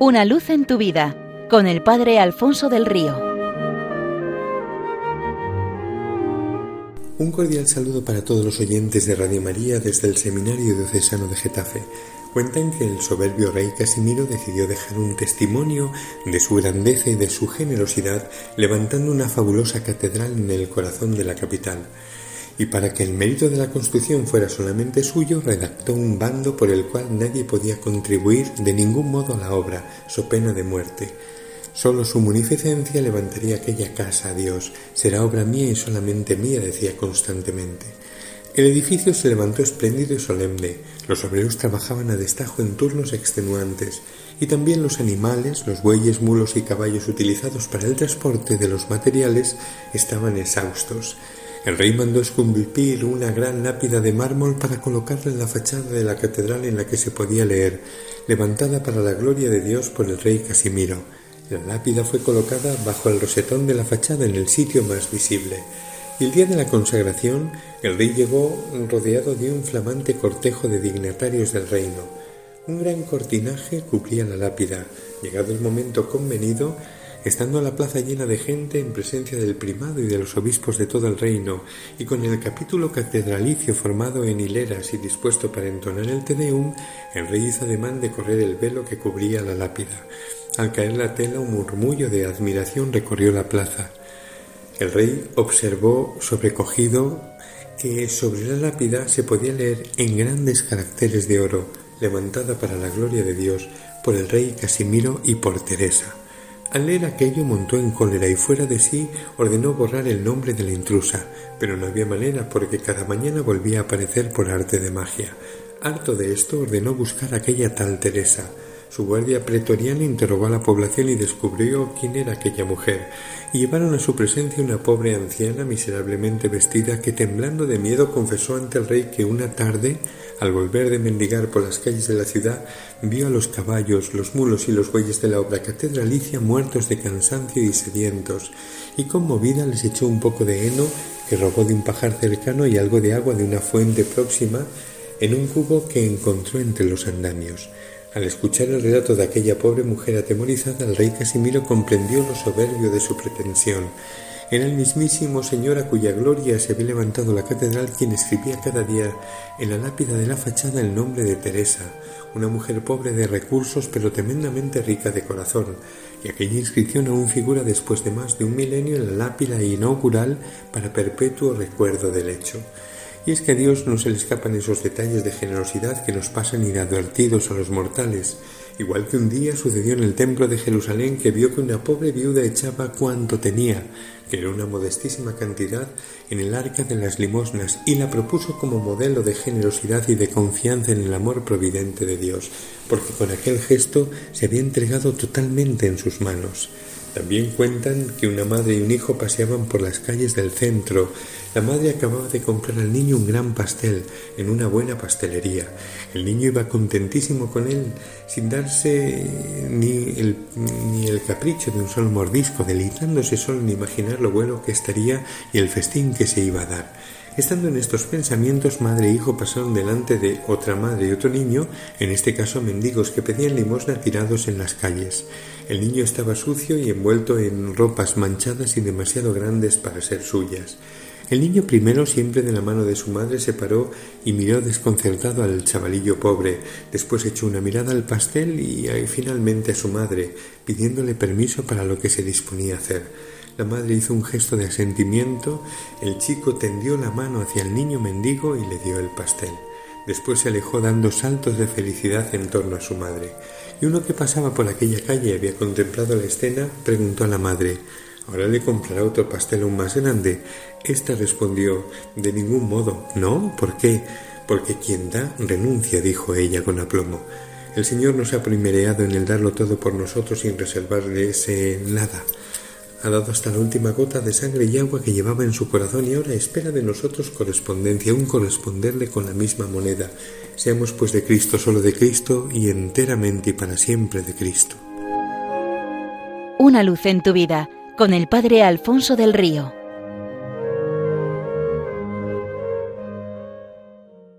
Una luz en tu vida con el Padre Alfonso del Río. Un cordial saludo para todos los oyentes de Radio María desde el Seminario Diocesano de Getafe. Cuentan que el soberbio rey Casimiro decidió dejar un testimonio de su grandeza y de su generosidad levantando una fabulosa catedral en el corazón de la capital y para que el mérito de la construcción fuera solamente suyo, redactó un bando por el cual nadie podía contribuir de ningún modo a la obra, so pena de muerte. Solo su munificencia levantaría aquella casa a Dios. Será obra mía y solamente mía, decía constantemente. El edificio se levantó espléndido y solemne. Los obreros trabajaban a destajo en turnos extenuantes, y también los animales, los bueyes, mulos y caballos utilizados para el transporte de los materiales estaban exhaustos. El rey mandó esculpir una gran lápida de mármol para colocarla en la fachada de la catedral en la que se podía leer, levantada para la gloria de Dios por el rey Casimiro. La lápida fue colocada bajo el rosetón de la fachada en el sitio más visible. Y el día de la consagración, el rey llegó rodeado de un flamante cortejo de dignatarios del reino. Un gran cortinaje cubría la lápida. Llegado el momento convenido, estando la plaza llena de gente en presencia del primado y de los obispos de todo el reino, y con el capítulo catedralicio formado en hileras y dispuesto para entonar el Te Deum, el rey hizo ademán de correr el velo que cubría la lápida. Al caer la tela un murmullo de admiración recorrió la plaza. El rey observó sobrecogido que sobre la lápida se podía leer en grandes caracteres de oro, levantada para la gloria de Dios por el rey Casimiro y por Teresa. Al leer aquello montó en cólera y fuera de sí ordenó borrar el nombre de la intrusa, pero no había manera porque cada mañana volvía a aparecer por arte de magia. Harto de esto ordenó buscar a aquella tal Teresa, su guardia pretoriana interrogó a la población y descubrió quién era aquella mujer, y llevaron a su presencia una pobre anciana miserablemente vestida que temblando de miedo confesó ante el rey que una tarde, al volver de mendigar por las calles de la ciudad, vio a los caballos, los mulos y los bueyes de la obra catedralicia muertos de cansancio y sedientos, y conmovida les echó un poco de heno que robó de un pajar cercano y algo de agua de una fuente próxima en un cubo que encontró entre los andamios. Al escuchar el relato de aquella pobre mujer atemorizada, el rey Casimiro comprendió lo soberbio de su pretensión. Era el mismísimo Señor a cuya gloria se había levantado la catedral quien escribía cada día en la lápida de la fachada el nombre de Teresa, una mujer pobre de recursos pero tremendamente rica de corazón, y aquella inscripción aún figura después de más de un milenio en la lápida inaugural para perpetuo recuerdo del hecho. Y es que a Dios no se le escapan esos detalles de generosidad que nos pasan inadvertidos a los mortales, igual que un día sucedió en el templo de Jerusalén que vio que una pobre viuda echaba cuanto tenía, que era una modestísima cantidad, en el arca de las limosnas y la propuso como modelo de generosidad y de confianza en el amor providente de Dios, porque con aquel gesto se había entregado totalmente en sus manos. También cuentan que una madre y un hijo paseaban por las calles del centro. La madre acababa de comprar al niño un gran pastel en una buena pastelería. El niño iba contentísimo con él, sin darse ni el, capricho de un solo mordisco, deleitándose solo en imaginar lo bueno que estaría y el festín que se iba a dar. Estando en estos pensamientos, madre e hijo pasaron delante de otra madre y otro niño, en este caso mendigos que pedían limosna tirados en las calles. El niño estaba sucio y envuelto en ropas manchadas y demasiado grandes para ser suyas. El niño primero, siempre de la mano de su madre, se paró y miró desconcertado al chavalillo pobre. Después echó una mirada al pastel y finalmente a su madre, pidiéndole permiso para lo que se disponía a hacer. La madre hizo un gesto de asentimiento, el chico tendió la mano hacia el niño mendigo y le dio el pastel. Después se alejó dando saltos de felicidad en torno a su madre. Y uno que pasaba por aquella calle y había contemplado la escena preguntó a la madre ¿Ahora le comprará otro pastel aún más grande? Esta respondió De ningún modo. ¿No? ¿Por qué? Porque quien da renuncia, dijo ella con aplomo. El Señor nos ha primereado en el darlo todo por nosotros sin reservarle ese nada. Ha dado hasta la última gota de sangre y agua que llevaba en su corazón y ahora espera de nosotros correspondencia, un corresponderle con la misma moneda. Seamos pues de Cristo, solo de Cristo y enteramente y para siempre de Cristo. Una luz en tu vida con el Padre Alfonso del Río.